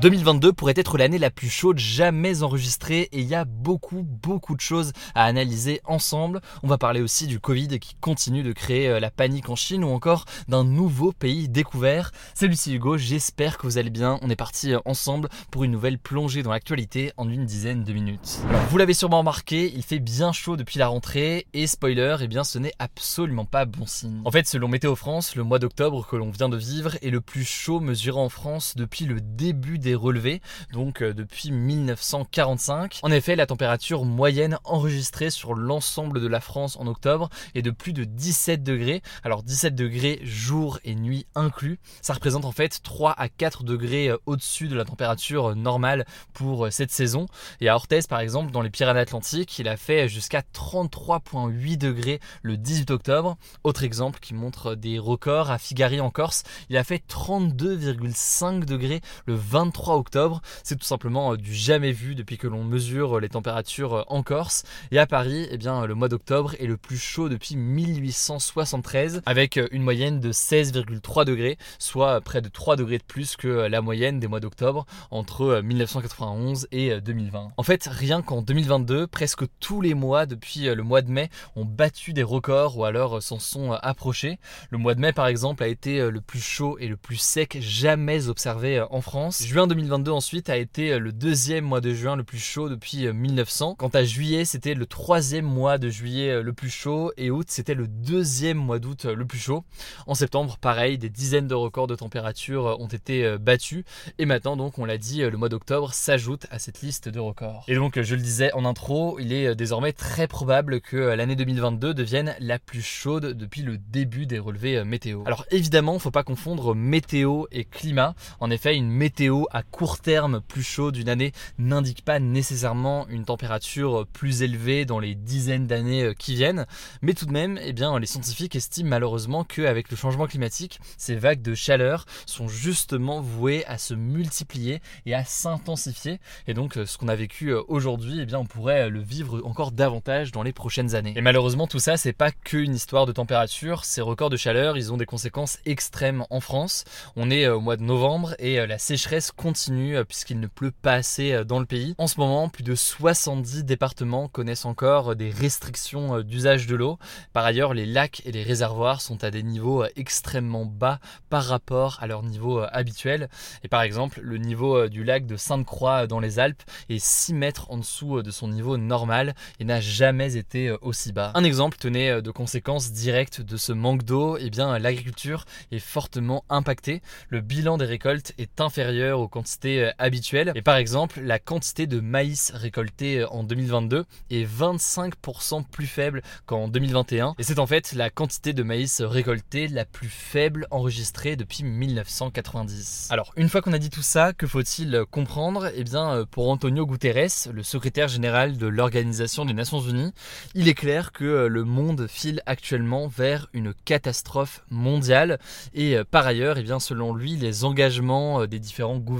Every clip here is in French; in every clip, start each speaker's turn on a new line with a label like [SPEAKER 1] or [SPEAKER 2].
[SPEAKER 1] 2022 pourrait être l'année la plus chaude jamais enregistrée et il y a beaucoup beaucoup de choses à analyser ensemble. On va parler aussi du Covid qui continue de créer euh, la panique en Chine ou encore d'un nouveau pays découvert. C'est Hugo, j'espère que vous allez bien. On est parti euh, ensemble pour une nouvelle plongée dans l'actualité en une dizaine de minutes. Alors, vous l'avez sûrement remarqué, il fait bien chaud depuis la rentrée et spoiler, eh bien ce n'est absolument pas bon signe. En fait, selon Météo France, le mois d'octobre que l'on vient de vivre est le plus chaud mesuré en France depuis le début des relevés, donc euh, depuis 1945. En effet, la température moyenne enregistrée sur l'ensemble de la France en octobre est de plus de 17 degrés. Alors 17 degrés jour et nuit inclus. Ça représente en fait 3 à 4 degrés euh, au-dessus de la température euh, normale pour cette saison. Et à Orthez par exemple, dans les Pyrénées-Atlantiques, il a fait jusqu'à 33,8 degrés le 18 octobre. Autre exemple qui montre des records à Figari en Corse, il a fait 32,5 degrés le 23 octobre. C'est tout simplement euh, du jamais vu depuis que l'on mesure les températures euh, en Corse. Et à Paris, eh bien, le mois d'octobre est le plus chaud depuis 1873 avec euh, une moyenne de 16,3 degrés, soit près de 3 degrés de plus que la moyenne des mois d'octobre entre 1991 et 2020. En fait, rien qu'en 2022, presque tous les mois depuis le mois de mai ont battu des records ou alors s'en sont approchés. Le mois de mai, par exemple, a été le plus chaud et le plus sec jamais observé en France. Juin 2022 ensuite a été euh, le deuxième mois de juin le plus chaud depuis 1900. Euh, Quant à juillet, c'était le troisième mois de juillet euh, le plus chaud et août, c'était le deuxième mois d'août le plus chaud. En septembre, pareil, des dizaines de records de température ont été battus et maintenant donc on l'a dit, le mois d'octobre s'ajoute à cette liste de records. Et donc je le disais en intro, il est désormais très probable que l'année 2022 devienne la plus chaude depuis le début des relevés météo. Alors évidemment, faut pas confondre météo et climat. En effet, une météo à court terme plus chaud d'une année n'indique pas nécessairement une température plus élevée dans les dizaines d'années euh, qui viennent, mais tout de même, eh bien, les scientifiques estiment malheureusement qu'avec le changement climatique, ces vagues de chaleur sont justement vouées à se multiplier et à s'intensifier. Et donc, euh, ce qu'on a vécu euh, aujourd'hui, eh bien, on pourrait le vivre encore davantage dans les prochaines années. Et malheureusement, tout ça, c'est pas qu'une histoire de température. Ces records de chaleur, ils ont des conséquences extrêmes en France. On est au mois de novembre et la sécheresse continue euh, puisqu'il ne pleut pas assez euh, dans le pays. En ce moment, plus de 70 départements connaissent encore euh, des restrictions d'usage de l'eau. Par ailleurs, les lacs et les réservoirs sont à des niveaux extrêmement bas par rapport à leur niveau habituel. Et par exemple, le niveau du lac de Sainte-Croix dans les Alpes est 6 mètres en dessous de son niveau normal et n'a jamais été aussi bas. Un exemple tenait de conséquences directes de ce manque d'eau, eh bien l'agriculture est fortement impactée. Le bilan des récoltes est inférieur aux quantités euh, habituelles. Et par exemple, la quantité de maïs récolté euh, en 2022 est 25% plus faible qu'en 2021. Et c'est en fait la quantité de maïs récolté la plus faible enregistrée depuis 1990. Alors, une fois qu'on a dit tout ça, que faut-il comprendre? Eh bien, euh, pour Antonio Guterres, le secrétaire général de l'Organisation des Nations Unies, il est clair que le monde file actuellement vers une catastrophe mondiale. Et par ailleurs, eh bien, selon lui, les engagements des différents gouvernements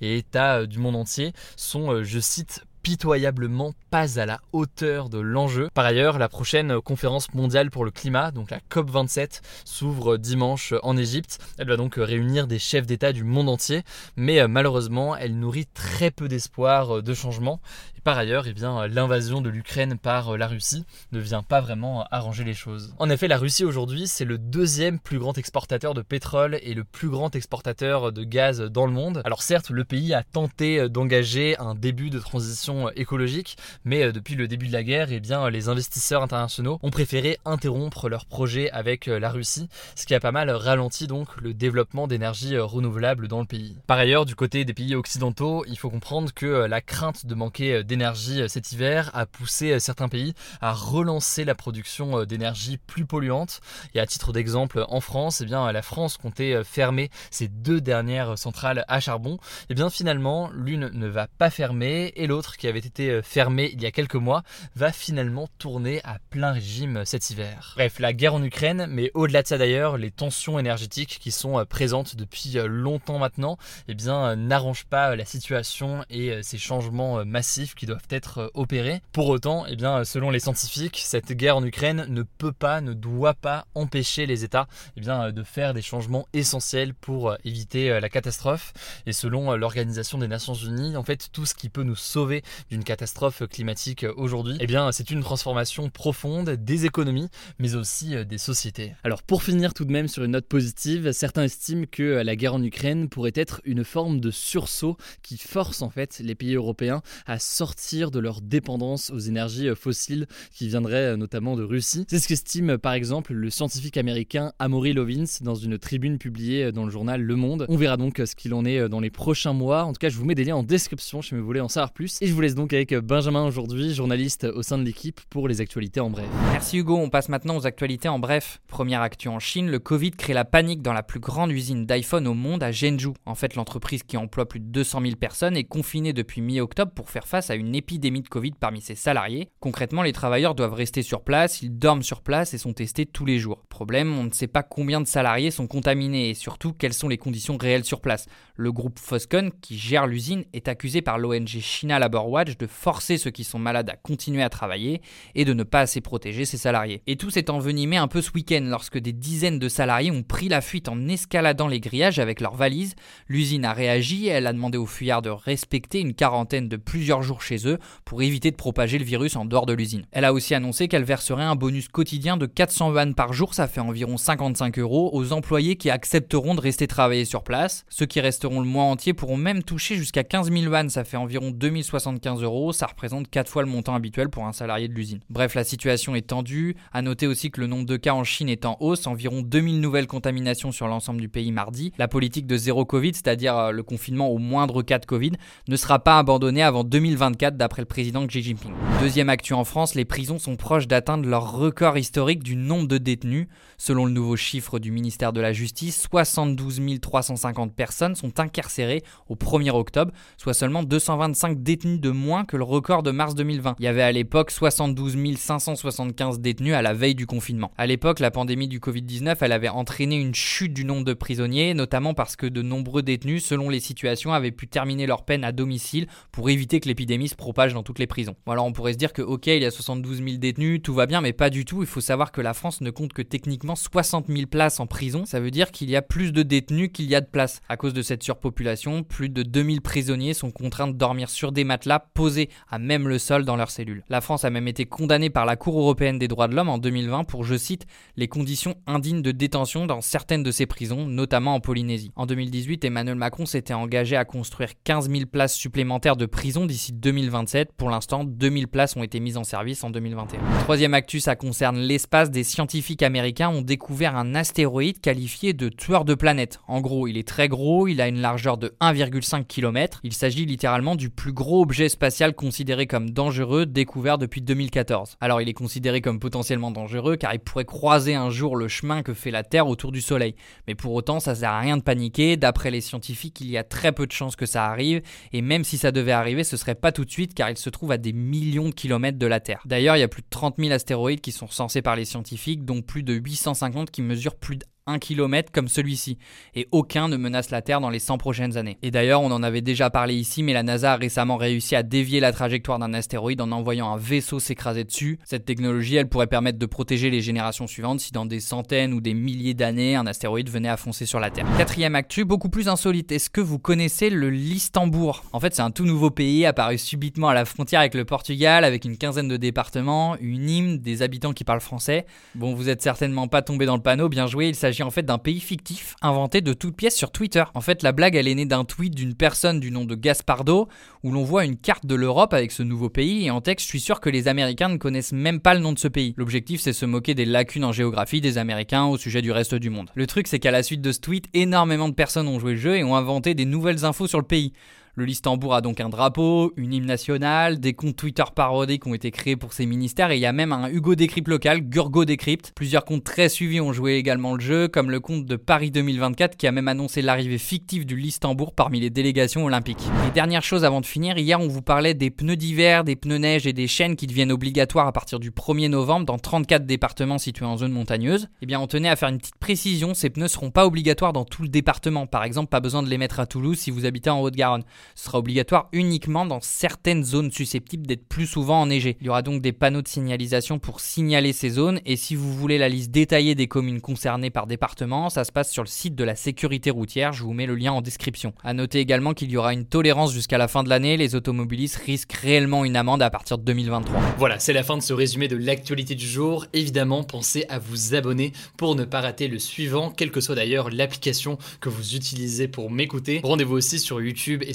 [SPEAKER 1] et États euh, du monde entier sont, euh, je cite, pitoyablement pas à la hauteur de l'enjeu. Par ailleurs, la prochaine conférence mondiale pour le climat, donc la COP27, s'ouvre dimanche en Égypte. Elle va donc réunir des chefs d'État du monde entier, mais euh, malheureusement, elle nourrit très peu d'espoir de changement. Par ailleurs, eh bien, l'invasion de l'Ukraine par la Russie ne vient pas vraiment arranger les choses. En effet, la Russie aujourd'hui, c'est le deuxième plus grand exportateur de pétrole et le plus grand exportateur de gaz dans le monde. Alors certes, le pays a tenté d'engager un début de transition écologique, mais depuis le début de la guerre, eh bien, les investisseurs internationaux ont préféré interrompre leur projet avec la Russie, ce qui a pas mal ralenti donc le développement d'énergie renouvelable dans le pays. Par ailleurs, du côté des pays occidentaux, il faut comprendre que la crainte de manquer d'énergie cet hiver a poussé certains pays à relancer la production d'énergie plus polluante. Et à titre d'exemple, en France, eh bien, la France comptait fermer ses deux dernières centrales à charbon. Et eh bien finalement, l'une ne va pas fermer et l'autre, qui avait été fermée il y a quelques mois, va finalement tourner à plein régime cet hiver. Bref, la guerre en Ukraine, mais au-delà de ça d'ailleurs, les tensions énergétiques qui sont présentes depuis longtemps maintenant, eh bien, n'arrangent pas la situation et ces changements massifs qui doivent être opérés. Pour autant, eh bien, selon les scientifiques, cette guerre en Ukraine ne peut pas, ne doit pas empêcher les États eh bien, de faire des changements essentiels pour éviter la catastrophe. Et selon l'Organisation des Nations Unies, en fait, tout ce qui peut nous sauver d'une catastrophe climatique aujourd'hui, eh bien, c'est une transformation profonde des économies, mais aussi des sociétés. Alors, pour finir tout de même sur une note positive, certains estiment que la guerre en Ukraine pourrait être une forme de sursaut qui force en fait les pays européens à sortir de leur dépendance aux énergies fossiles qui viendraient notamment de Russie. C'est ce qu'estime par exemple le scientifique américain Amory Lovins dans une tribune publiée dans le journal Le Monde. On verra donc ce qu'il en est dans les prochains mois. En tout cas, je vous mets des liens en description si vous voulez en savoir plus. Et je vous laisse donc avec Benjamin aujourd'hui, journaliste au sein de l'équipe pour les actualités en bref.
[SPEAKER 2] Merci Hugo, on passe maintenant aux actualités en bref. Première actu en Chine, le Covid crée la panique dans la plus grande usine d'iPhone au monde à Zhengzhou. En fait, l'entreprise qui emploie plus de 200 000 personnes est confinée depuis mi-octobre pour faire face à une épidémie de Covid parmi ses salariés. Concrètement, les travailleurs doivent rester sur place, ils dorment sur place et sont testés tous les jours. Problème, on ne sait pas combien de salariés sont contaminés et surtout quelles sont les conditions réelles sur place. Le groupe Foxconn, qui gère l'usine, est accusé par l'ONG China Labor Watch de forcer ceux qui sont malades à continuer à travailler et de ne pas assez protéger ses salariés. Et tout s'est envenimé un peu ce week-end lorsque des dizaines de salariés ont pris la fuite en escaladant les grillages avec leurs valises. L'usine a réagi et elle a demandé aux fuyards de respecter une quarantaine de plusieurs jours chez eux pour éviter de propager le virus en dehors de l'usine. Elle a aussi annoncé qu'elle verserait un bonus quotidien de 400 yuan par jour, ça fait environ 55 euros, aux employés qui accepteront de rester travailler sur place. Ceux qui resteront le mois entier pourront même toucher jusqu'à 15 000 yuan, ça fait environ 2075 euros, ça représente 4 fois le montant habituel pour un salarié de l'usine. Bref, la situation est tendue. À noter aussi que le nombre de cas en Chine est en hausse, environ 2000 nouvelles contaminations sur l'ensemble du pays mardi. La politique de zéro Covid, c'est-à-dire euh, le confinement au moindre cas de Covid, ne sera pas abandonnée avant 2024 d'après le président Xi Jinping. Deuxième actu en France, les prisons sont proches d'atteindre leur record historique du nombre de détenus. Selon le nouveau chiffre du ministère de la Justice, 72 350 personnes sont incarcérées au 1er octobre, soit seulement 225 détenus de moins que le record de mars 2020. Il y avait à l'époque 72 575 détenus à la veille du confinement. À l'époque, la pandémie du Covid-19, elle avait entraîné une chute du nombre de prisonniers, notamment parce que de nombreux détenus, selon les situations, avaient pu terminer leur peine à domicile pour éviter que l'épidémie se propage dans toutes les prisons. Bon alors on pourrait se dire que ok, il y a 72 000 détenus, tout va bien, mais pas du tout. Il faut savoir que la France ne compte que techniquement 60 000 places en prison. Ça veut dire qu'il y a plus de détenus qu'il y a de places. À cause de cette surpopulation, plus de 2000 prisonniers sont contraints de dormir sur des matelas posés à même le sol dans leurs cellules. La France a même été condamnée par la Cour européenne des droits de l'homme en 2020 pour, je cite, les conditions indignes de détention dans certaines de ces prisons, notamment en Polynésie. En 2018, Emmanuel Macron s'était engagé à construire 15 000 places supplémentaires de prison d'ici 2027. Pour l'instant, 2000 places ont été mises en service en 2021. Troisième actu, ça concerne l'espace. Des scientifiques américains ont découvert un astéroïde qualifié de tueur de planète. En gros, il est très gros, il a une largeur de 1,5 km. Il s'agit littéralement du plus gros objet spatial considéré comme dangereux découvert depuis 2014. Alors il est considéré comme potentiellement dangereux car il pourrait croiser un jour le chemin que fait la Terre autour du Soleil. Mais pour autant, ça sert à rien de paniquer. D'après les scientifiques, il y a très peu de chances que ça arrive. Et même si ça devait arriver, ce serait pas tout car il se trouve à des millions de kilomètres de la Terre. D'ailleurs, il y a plus de 30 000 astéroïdes qui sont recensés par les scientifiques, dont plus de 850 qui mesurent plus de 1 km comme celui-ci. Et aucun ne menace la Terre dans les 100 prochaines années. Et d'ailleurs, on en avait déjà parlé ici, mais la NASA a récemment réussi à dévier la trajectoire d'un astéroïde en envoyant un vaisseau s'écraser dessus. Cette technologie, elle pourrait permettre de protéger les générations suivantes si dans des centaines ou des milliers d'années, un astéroïde venait à foncer sur la Terre. Quatrième actu, beaucoup plus insolite. Est-ce que vous connaissez le Listembourg? En fait, c'est un tout nouveau pays apparu subitement à la frontière avec le Portugal, avec une quinzaine de départements, une hymne, des habitants qui parlent français. Bon, vous êtes certainement pas tombé dans le panneau, bien joué. Il s'agit en fait d'un pays fictif inventé de toutes pièces sur Twitter. En fait, la blague, elle est née d'un tweet d'une personne du nom de Gaspardo où l'on voit une carte de l'Europe avec ce nouveau pays et en texte, je suis sûr que les Américains ne connaissent même pas le nom de ce pays. L'objectif, c'est se moquer des lacunes en géographie des Américains au sujet du reste du monde. Le truc, c'est qu'à la suite de ce tweet, énormément de personnes ont joué le jeu et ont inventé des nouvelles infos sur le pays. Le Listembourg a donc un drapeau, une hymne nationale, des comptes Twitter parodiques ont été créés pour ses ministères et il y a même un Hugo Décrypte local, Gurgo Décrypte. Plusieurs comptes très suivis ont joué également le jeu, comme le compte de Paris 2024 qui a même annoncé l'arrivée fictive du Listembourg parmi les délégations olympiques. Et dernière chose avant de finir, hier on vous parlait des pneus d'hiver, des pneus neige et des chaînes qui deviennent obligatoires à partir du 1er novembre dans 34 départements situés en zone montagneuse. Eh bien on tenait à faire une petite précision, ces pneus seront pas obligatoires dans tout le département. Par exemple, pas besoin de les mettre à Toulouse si vous habitez en Haute-Garonne sera obligatoire uniquement dans certaines zones susceptibles d'être plus souvent enneigées. Il y aura donc des panneaux de signalisation pour signaler ces zones et si vous voulez la liste détaillée des communes concernées par département, ça se passe sur le site de la sécurité routière, je vous mets le lien en description. A noter également qu'il y aura une tolérance jusqu'à la fin de l'année, les automobilistes risquent réellement une amende à partir de 2023.
[SPEAKER 1] Voilà, c'est la fin de ce résumé de l'actualité du jour. Évidemment, pensez à vous abonner pour ne pas rater le suivant, quelle que soit d'ailleurs l'application que vous utilisez pour m'écouter. Rendez-vous aussi sur YouTube et